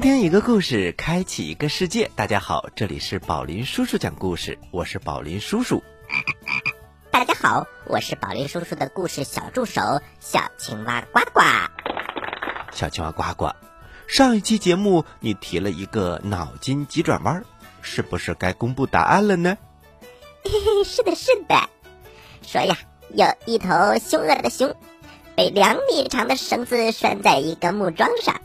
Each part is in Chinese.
倾听一个故事，开启一个世界。大家好，这里是宝林叔叔讲故事，我是宝林叔叔。大家好，我是宝林叔叔的故事小助手小青蛙呱呱。小青蛙呱呱，上一期节目你提了一个脑筋急转弯，是不是该公布答案了呢？嘿嘿，是的，是的。说呀，有一头凶恶的熊，被两米长的绳子拴在一个木桩上。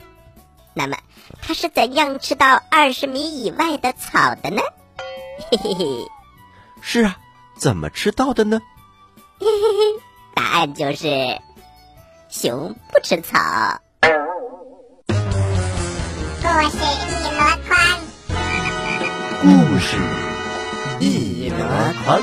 那么，它是怎样吃到二十米以外的草的呢？嘿嘿嘿，是啊，怎么吃到的呢？嘿嘿嘿，答案就是熊不吃草。故事一箩筐，故事一箩筐，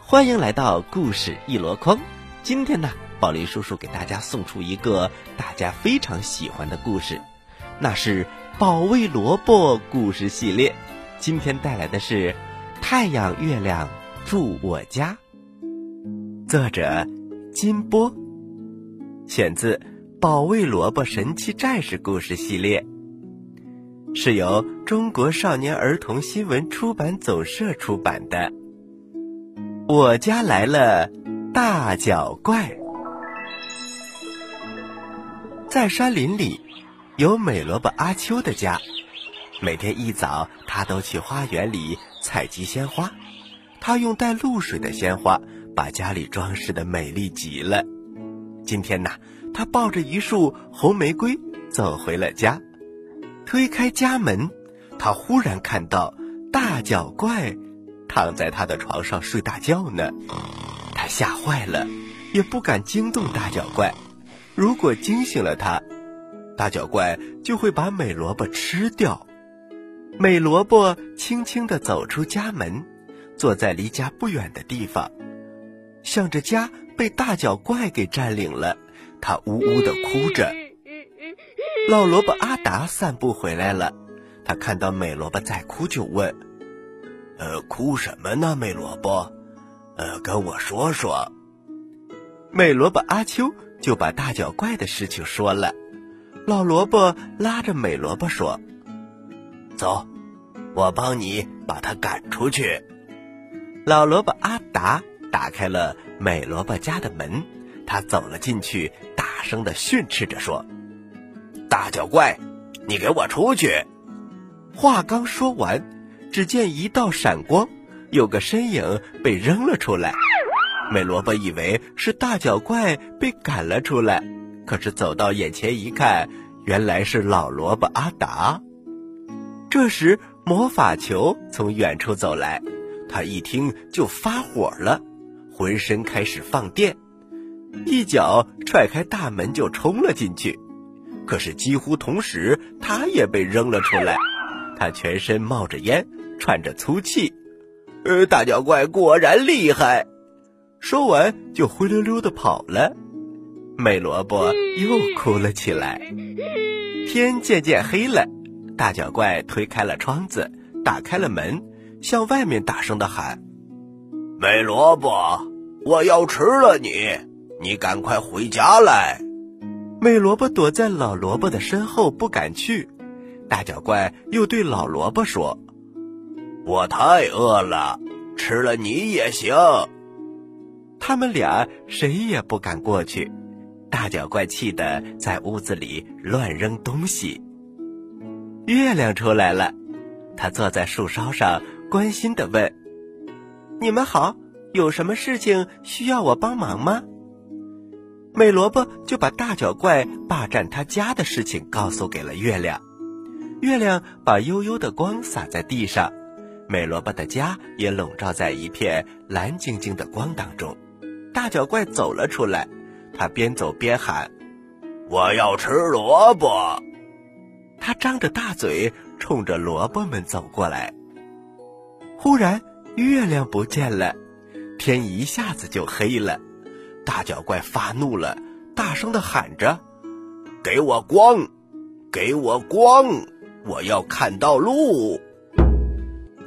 欢迎来到故事一箩筐。今天呢，宝林叔叔给大家送出一个大家非常喜欢的故事，那是保卫萝卜故事系列。今天带来的是《太阳月亮住我家》，作者金波，选自《保卫萝卜神奇战士》故事系列，是由中国少年儿童新闻出版总社出版的。我家来了大脚怪，在山林里，有美萝卜阿秋的家。每天一早，他都去花园里采集鲜花。他用带露水的鲜花把家里装饰的美丽极了。今天呐，他抱着一束红玫瑰走回了家。推开家门，他忽然看到大脚怪躺在他的床上睡大觉呢。他吓坏了，也不敢惊动大脚怪。如果惊醒了他，大脚怪就会把美萝卜吃掉。美萝卜轻轻地走出家门，坐在离家不远的地方，想着家被大脚怪给占领了，他呜呜地哭着。老萝卜阿达散步回来了，他看到美萝卜在哭，就问：“呃，哭什么呢，美萝卜？呃，跟我说说。”美萝卜阿秋就把大脚怪的事情说了。老萝卜拉着美萝卜说。走，我帮你把他赶出去。老萝卜阿达打开了美萝卜家的门，他走了进去，大声的训斥着说：“大脚怪，你给我出去！”话刚说完，只见一道闪光，有个身影被扔了出来。美萝卜以为是大脚怪被赶了出来，可是走到眼前一看，原来是老萝卜阿达。这时，魔法球从远处走来，他一听就发火了，浑身开始放电，一脚踹开大门就冲了进去。可是几乎同时，他也被扔了出来，他全身冒着烟，喘着粗气。呃，大脚怪果然厉害，说完就灰溜溜的跑了。美萝卜又哭了起来。天渐渐黑了。大脚怪推开了窗子，打开了门，向外面大声的喊：“美萝卜，我要吃了你！你赶快回家来！”美萝卜躲在老萝卜的身后，不敢去。大脚怪又对老萝卜说：“我太饿了，吃了你也行。”他们俩谁也不敢过去。大脚怪气得在屋子里乱扔东西。月亮出来了，他坐在树梢上，关心的问：“你们好，有什么事情需要我帮忙吗？”美萝卜就把大脚怪霸占他家的事情告诉给了月亮。月亮把悠悠的光洒在地上，美萝卜的家也笼罩在一片蓝晶晶的光当中。大脚怪走了出来，他边走边喊：“我要吃萝卜。”他张着大嘴，冲着萝卜们走过来。忽然，月亮不见了，天一下子就黑了。大脚怪发怒了，大声的喊着：“给我光，给我光！我要看到路！”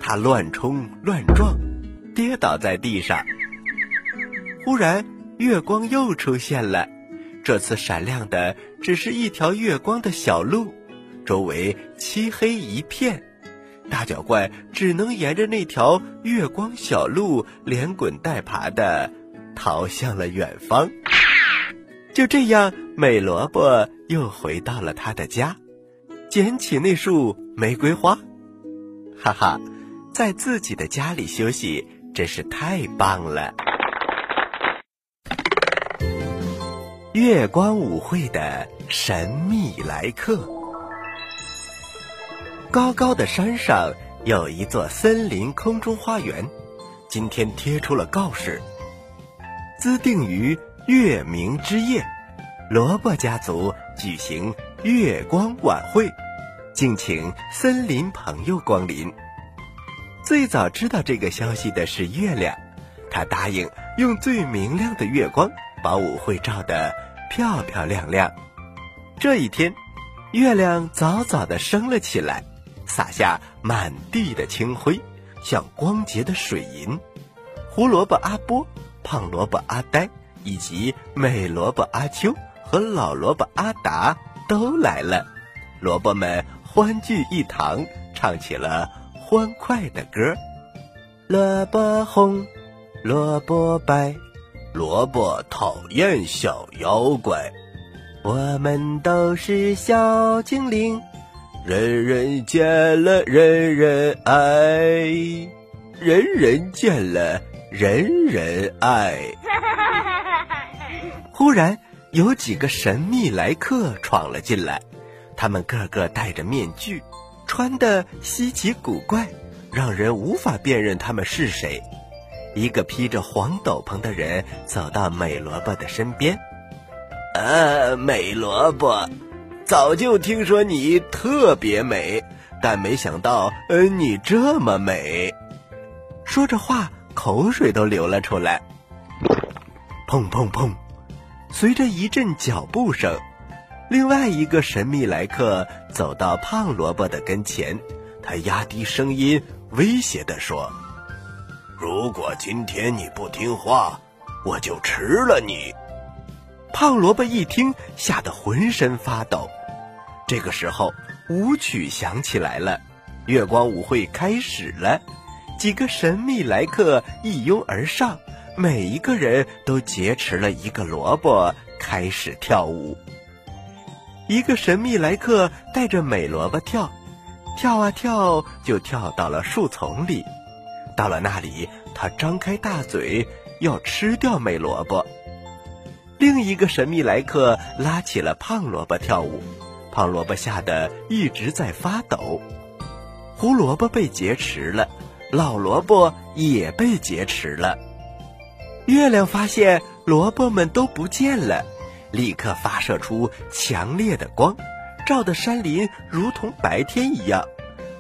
他乱冲乱撞，跌倒在地上。忽然，月光又出现了，这次闪亮的只是一条月光的小路，周围漆黑一片。大脚怪只能沿着那条月光小路连滚带爬的逃向了远方。就这样，美萝卜又回到了他的家，捡起那束玫瑰花。哈哈，在自己的家里休息真是太棒了。月光舞会的神秘来客。高高的山上有一座森林空中花园，今天贴出了告示：自定于月明之夜，萝卜家族举行月光晚会，敬请森林朋友光临。最早知道这个消息的是月亮，他答应用最明亮的月光把舞会照得漂漂亮亮。这一天，月亮早早的升了起来。洒下满地的清辉，像光洁的水银。胡萝卜阿波、胖萝卜阿呆以及美萝卜阿秋和老萝卜阿达都来了。萝卜们欢聚一堂，唱起了欢快的歌：萝卜红，萝卜白，萝卜讨厌小妖怪，我们都是小精灵。人人见了人人爱，人人见了人人爱。忽然，有几个神秘来客闯了进来，他们个个戴着面具，穿的稀奇古怪，让人无法辨认他们是谁。一个披着黄斗篷的人走到美萝卜的身边，“呃，美萝卜。”早就听说你特别美，但没想到，嗯，你这么美。说着话，口水都流了出来。砰砰砰！随着一阵脚步声，另外一个神秘来客走到胖萝卜的跟前，他压低声音，威胁地说：“如果今天你不听话，我就吃了你。”胖萝卜一听，吓得浑身发抖。这个时候，舞曲响起来了，月光舞会开始了。几个神秘来客一拥而上，每一个人都劫持了一个萝卜，开始跳舞。一个神秘来客带着美萝卜跳，跳啊跳，就跳到了树丛里。到了那里，他张开大嘴要吃掉美萝卜。另一个神秘来客拉起了胖萝卜跳舞。胖萝卜吓得一直在发抖，胡萝卜被劫持了，老萝卜也被劫持了。月亮发现萝卜们都不见了，立刻发射出强烈的光，照的山林如同白天一样。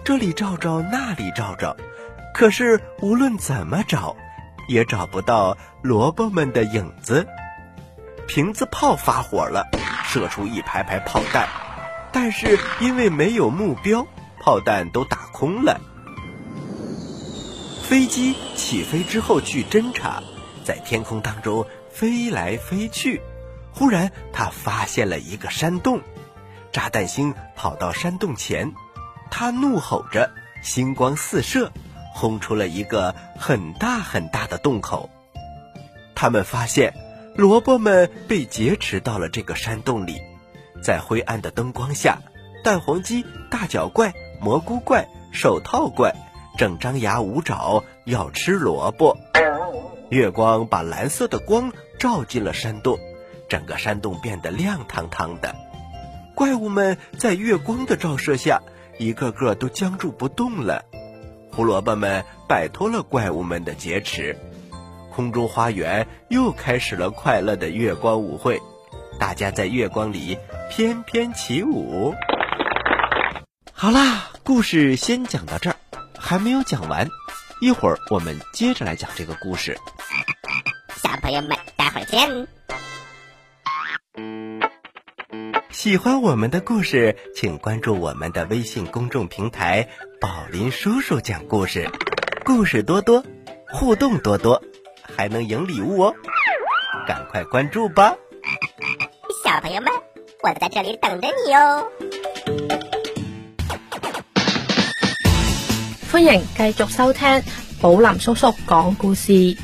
这里照照，那里照照，可是无论怎么找，也找不到萝卜们的影子。瓶子炮发火了，射出一排排炮弹。但是因为没有目标，炮弹都打空了。飞机起飞之后去侦察，在天空当中飞来飞去。忽然，他发现了一个山洞，炸弹星跑到山洞前，他怒吼着，星光四射，轰出了一个很大很大的洞口。他们发现，萝卜们被劫持到了这个山洞里。在灰暗的灯光下，蛋黄鸡、大脚怪、蘑菇怪、手套怪正张牙舞爪要吃萝卜。月光把蓝色的光照进了山洞，整个山洞变得亮堂堂的。怪物们在月光的照射下，一个个都僵住不动了。胡萝卜们摆脱了怪物们的劫持，空中花园又开始了快乐的月光舞会。大家在月光里翩翩起舞。好啦，故事先讲到这儿，还没有讲完，一会儿我们接着来讲这个故事。小朋友们，待会儿见。喜欢我们的故事，请关注我们的微信公众平台“宝林叔叔讲故事”，故事多多，互动多多，还能赢礼物哦！赶快关注吧。小朋友们，我在这里等着你哦。欢迎继续收听宝林叔叔讲故事。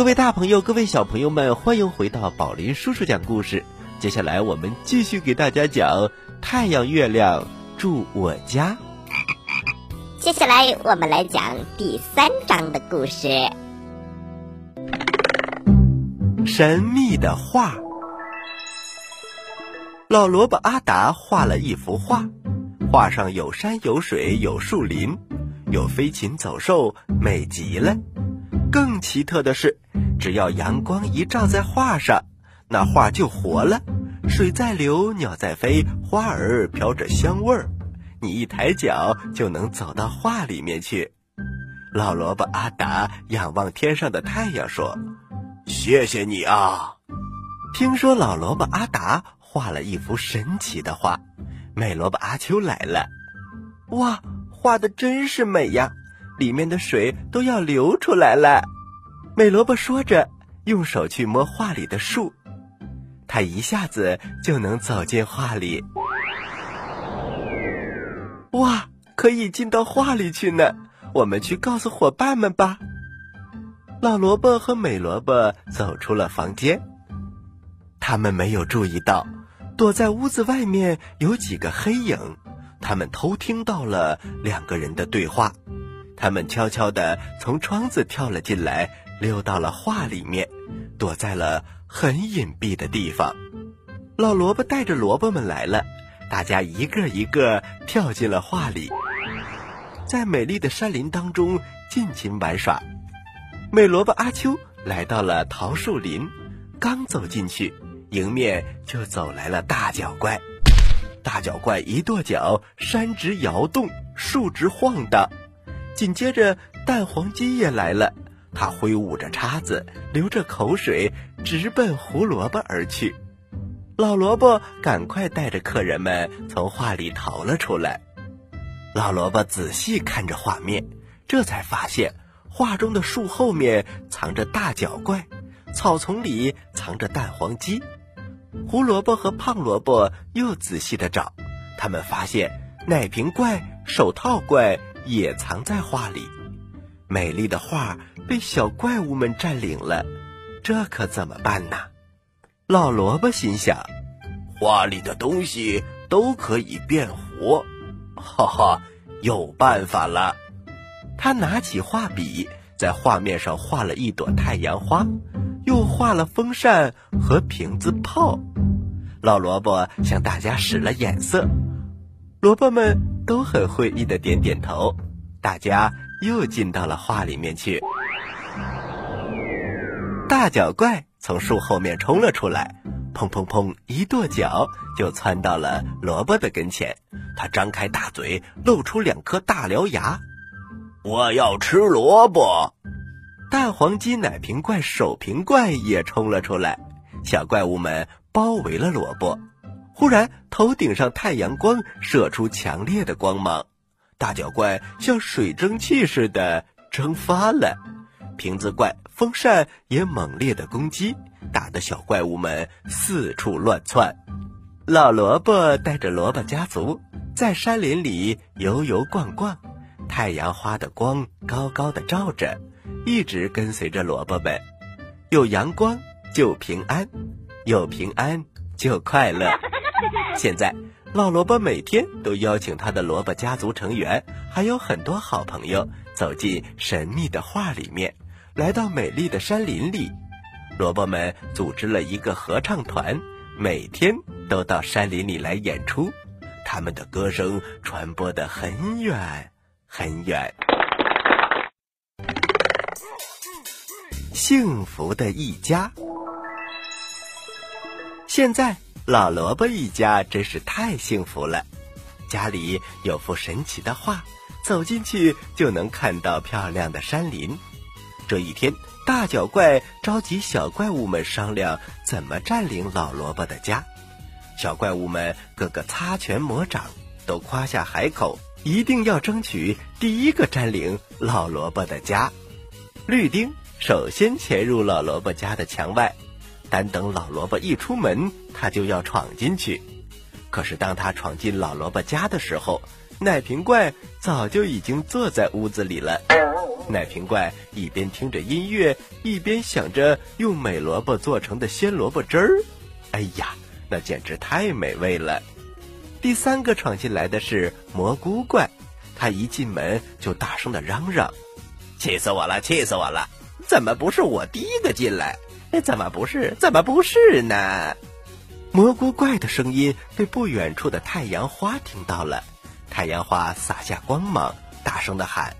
各位大朋友，各位小朋友们，欢迎回到宝林叔叔讲故事。接下来我们继续给大家讲《太阳月亮住我家》。接下来我们来讲第三章的故事。神秘的画。老萝卜阿达画了一幅画，画上有山有水有树林，有飞禽走兽，美极了。更奇特的是，只要阳光一照在画上，那画就活了。水在流，鸟在飞，花儿飘着香味儿。你一抬脚就能走到画里面去。老萝卜阿达仰望天上的太阳说：“谢谢你啊！”听说老萝卜阿达画了一幅神奇的画，美萝卜阿秋来了。哇，画的真是美呀！里面的水都要流出来了。美萝卜说着，用手去摸画里的树，它一下子就能走进画里。哇，可以进到画里去呢！我们去告诉伙伴们吧。老萝卜和美萝卜走出了房间，他们没有注意到，躲在屋子外面有几个黑影，他们偷听到了两个人的对话。他们悄悄地从窗子跳了进来，溜到了画里面，躲在了很隐蔽的地方。老萝卜带着萝卜们来了，大家一个一个跳进了画里，在美丽的山林当中尽情玩耍。美萝卜阿秋来到了桃树林，刚走进去，迎面就走来了大脚怪。大脚怪一跺脚，山直摇动，树直晃荡。紧接着，蛋黄鸡也来了。他挥舞着叉子，流着口水，直奔胡萝卜而去。老萝卜赶快带着客人们从画里逃了出来。老萝卜仔细看着画面，这才发现画中的树后面藏着大脚怪，草丛里藏着蛋黄鸡。胡萝卜和胖萝卜又仔细的找，他们发现奶瓶怪、手套怪。也藏在画里，美丽的画被小怪物们占领了，这可怎么办呢？老萝卜心想：画里的东西都可以变活，哈哈，有办法了！他拿起画笔，在画面上画了一朵太阳花，又画了风扇和瓶子炮。老萝卜向大家使了眼色，萝卜们。都很会意的点点头，大家又进到了画里面去。大脚怪从树后面冲了出来，砰砰砰一跺脚就窜到了萝卜的跟前。他张开大嘴，露出两颗大獠牙。我要吃萝卜！蛋黄鸡、奶瓶怪、手瓶怪也冲了出来，小怪物们包围了萝卜。忽然，头顶上太阳光射出强烈的光芒，大脚怪像水蒸气似的蒸发了，瓶子怪、风扇也猛烈的攻击，打得小怪物们四处乱窜。老萝卜带着萝卜家族在山林里游游逛逛，太阳花的光高高的照着，一直跟随着萝卜们。有阳光就平安，有平安就快乐。现在，老萝卜每天都邀请他的萝卜家族成员，还有很多好朋友走进神秘的画里面，来到美丽的山林里。萝卜们组织了一个合唱团，每天都到山林里来演出，他们的歌声传播的很远很远。幸福的一家，现在。老萝卜一家真是太幸福了，家里有幅神奇的画，走进去就能看到漂亮的山林。这一天，大脚怪召集小怪物们商量怎么占领老萝卜的家。小怪物们个个擦拳魔掌，都夸下海口，一定要争取第一个占领老萝卜的家。绿丁首先潜入老萝卜家的墙外。单等老萝卜一出门，他就要闯进去。可是当他闯进老萝卜家的时候，奶瓶怪早就已经坐在屋子里了。奶瓶怪一边听着音乐，一边想着用美萝卜做成的鲜萝卜汁儿。哎呀，那简直太美味了！第三个闯进来的是蘑菇怪，他一进门就大声的嚷嚷：“气死我了！气死我了！怎么不是我第一个进来？怎么不是？怎么不是呢？”蘑菇怪的声音被不远处的太阳花听到了，太阳花洒下光芒，大声的喊：“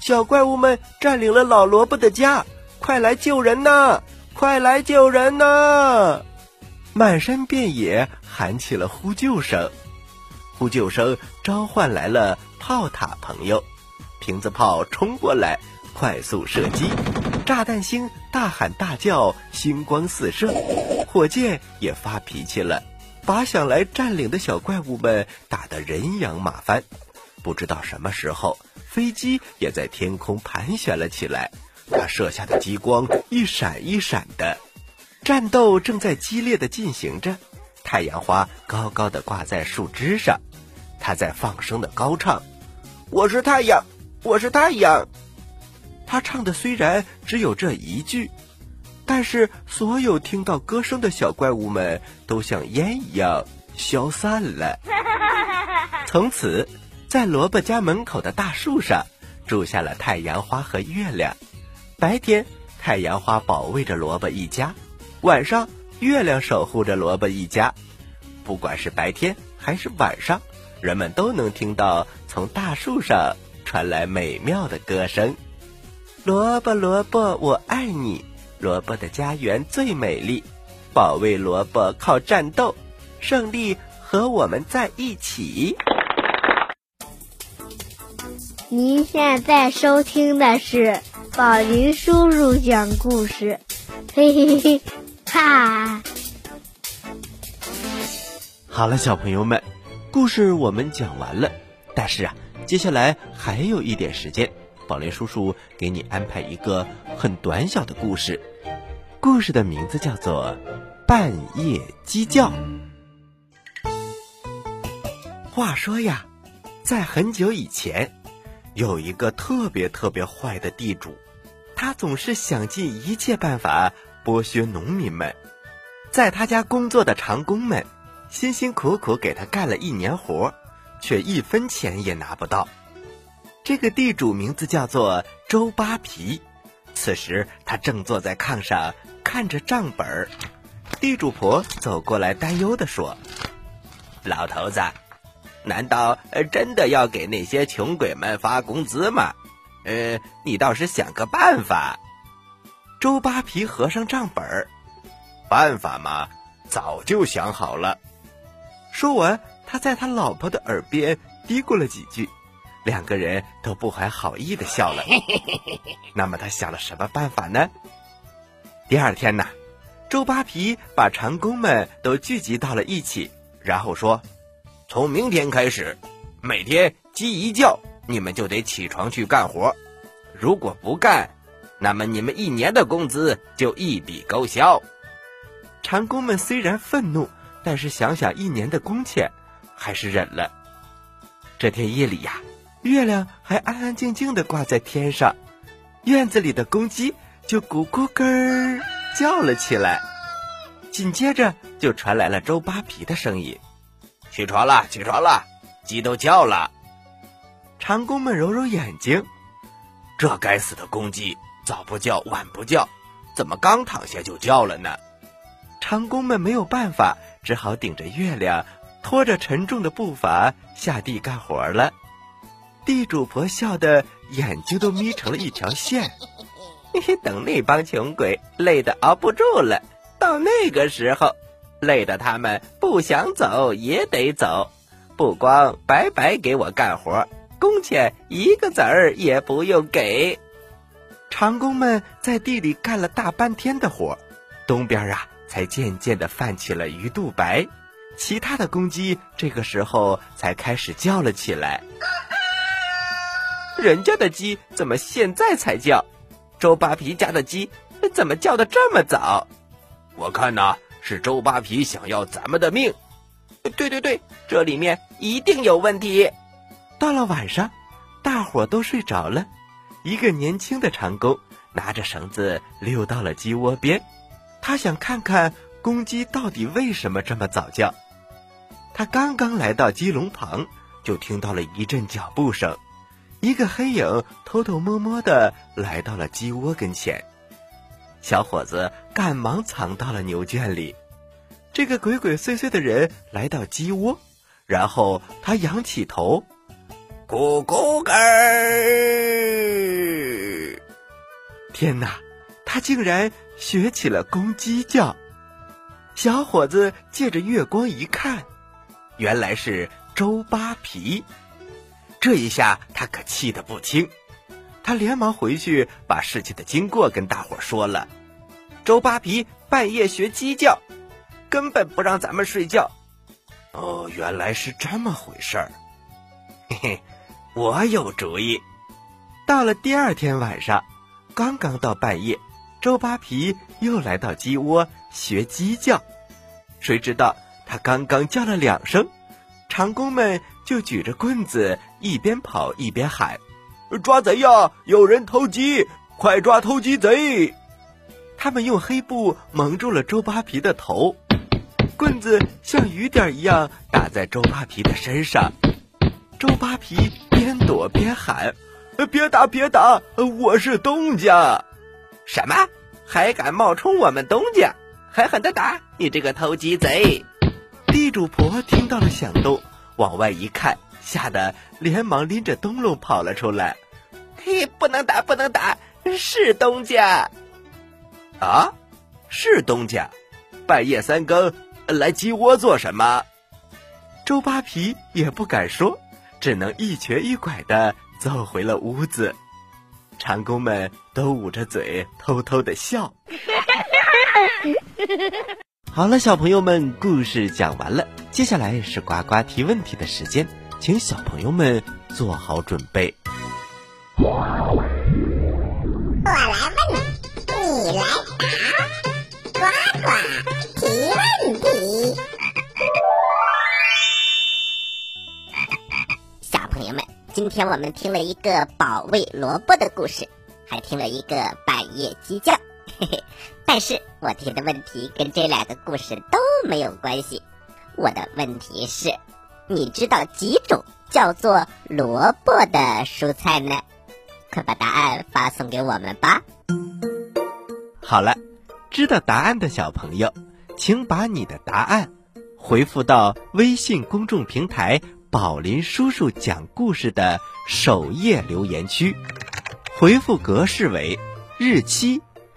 小怪物们占领了老萝卜的家，快来救人呐！快来救人呐！”满山遍野喊起了呼救声，呼救声召唤来了炮塔朋友，瓶子炮冲过来，快速射击，炸弹星大喊大叫，星光四射，火箭也发脾气了，把想来占领的小怪物们打得人仰马翻。不知道什么时候，飞机也在天空盘旋了起来，它射下的激光一闪一闪的。战斗正在激烈的进行着，太阳花高高的挂在树枝上，它在放声的高唱：“我是太阳，我是太阳。”他唱的虽然只有这一句，但是所有听到歌声的小怪物们都像烟一样消散了。从此，在萝卜家门口的大树上住下了太阳花和月亮。白天，太阳花保卫着萝卜一家。晚上，月亮守护着萝卜一家。不管是白天还是晚上，人们都能听到从大树上传来美妙的歌声。萝卜，萝卜，我爱你。萝卜的家园最美丽，保卫萝卜靠战斗，胜利和我们在一起。您现在收听的是宝林叔叔讲故事，嘿嘿嘿。哈，好了，小朋友们，故事我们讲完了。但是啊，接下来还有一点时间，宝林叔叔给你安排一个很短小的故事。故事的名字叫做《半夜鸡叫》。话说呀，在很久以前，有一个特别特别坏的地主，他总是想尽一切办法。剥削农民们，在他家工作的长工们，辛辛苦苦给他干了一年活，却一分钱也拿不到。这个地主名字叫做周扒皮，此时他正坐在炕上看着账本儿。地主婆走过来，担忧地说：“老头子，难道真的要给那些穷鬼们发工资吗？呃，你倒是想个办法。”周扒皮合上账本儿，办法嘛，早就想好了。说完，他在他老婆的耳边嘀咕了几句，两个人都不怀好意的笑了。那么他想了什么办法呢？第二天呢，周扒皮把长工们都聚集到了一起，然后说：“从明天开始，每天鸡一叫，你们就得起床去干活，如果不干。”那么你们一年的工资就一笔勾销。长工们虽然愤怒，但是想想一年的工钱，还是忍了。这天夜里呀，月亮还安安静静的挂在天上，院子里的公鸡就咕咕咯叫了起来。紧接着就传来了周扒皮的声音：“起床了，起床了，鸡都叫了。”长工们揉揉眼睛，这该死的公鸡！早不叫，晚不叫，怎么刚躺下就叫了呢？长工们没有办法，只好顶着月亮，拖着沉重的步伐下地干活了。地主婆笑得眼睛都眯成了一条线。嘿嘿，等那帮穷鬼累得熬不住了，到那个时候，累得他们不想走也得走，不光白白给我干活，工钱一个子儿也不用给。长工们在地里干了大半天的活，东边啊才渐渐的泛起了鱼肚白，其他的公鸡这个时候才开始叫了起来。人家的鸡怎么现在才叫？周扒皮家的鸡怎么叫的这么早？我看呐，是周扒皮想要咱们的命。对对对，这里面一定有问题。到了晚上，大伙都睡着了，一个年轻的长工拿着绳子溜到了鸡窝边，他想看看公鸡到底为什么这么早叫。他刚刚来到鸡笼旁，就听到了一阵脚步声，一个黑影偷偷摸摸的来到了鸡窝跟前。小伙子赶忙藏到了牛圈里。这个鬼鬼祟祟的人来到鸡窝，然后他仰起头，咕咕嘎！天哪，他竟然学起了公鸡叫。小伙子借着月光一看，原来是周扒皮。这一下他可气得不轻，他连忙回去把事情的经过跟大伙说了。周扒皮半夜学鸡叫。根本不让咱们睡觉，哦，原来是这么回事儿。嘿嘿，我有主意。到了第二天晚上，刚刚到半夜，周扒皮又来到鸡窝学鸡叫。谁知道他刚刚叫了两声，长工们就举着棍子一边跑一边喊：“抓贼呀！有人偷鸡，快抓偷鸡贼！”他们用黑布蒙住了周扒皮的头。棍子像雨点一样打在周扒皮的身上，周扒皮边躲边喊：“别打，别打！我是东家。”什么？还敢冒充我们东家？狠狠的打你这个偷鸡贼！地主婆听到了响动，往外一看，吓得连忙拎着灯笼跑了出来。嘿，不能打，不能打！是东家啊，是东家，半夜三更。来鸡窝做什么？周扒皮也不敢说，只能一瘸一拐的走回了屋子。长工们都捂着嘴偷偷的笑。好了，小朋友们，故事讲完了，接下来是呱呱提问题的时间，请小朋友们做好准备。我来问，你来答，呱呱提问题。小朋友们今天我们听了一个保卫萝卜的故事，还听了一个半夜鸡叫，但是我提的问题跟这两个故事都没有关系。我的问题是，你知道几种叫做萝卜的蔬菜呢？快把答案发送给我们吧。好了，知道答案的小朋友，请把你的答案回复到微信公众平台。宝林叔叔讲故事的首页留言区，回复格式为日期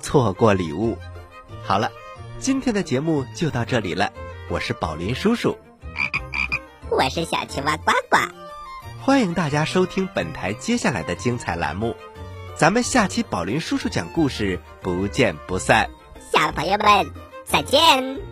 错过礼物。好了，今天的节目就到这里了。我是宝林叔叔，我是小青蛙呱呱。欢迎大家收听本台接下来的精彩栏目，咱们下期宝林叔叔讲故事不见不散。小朋友们再见。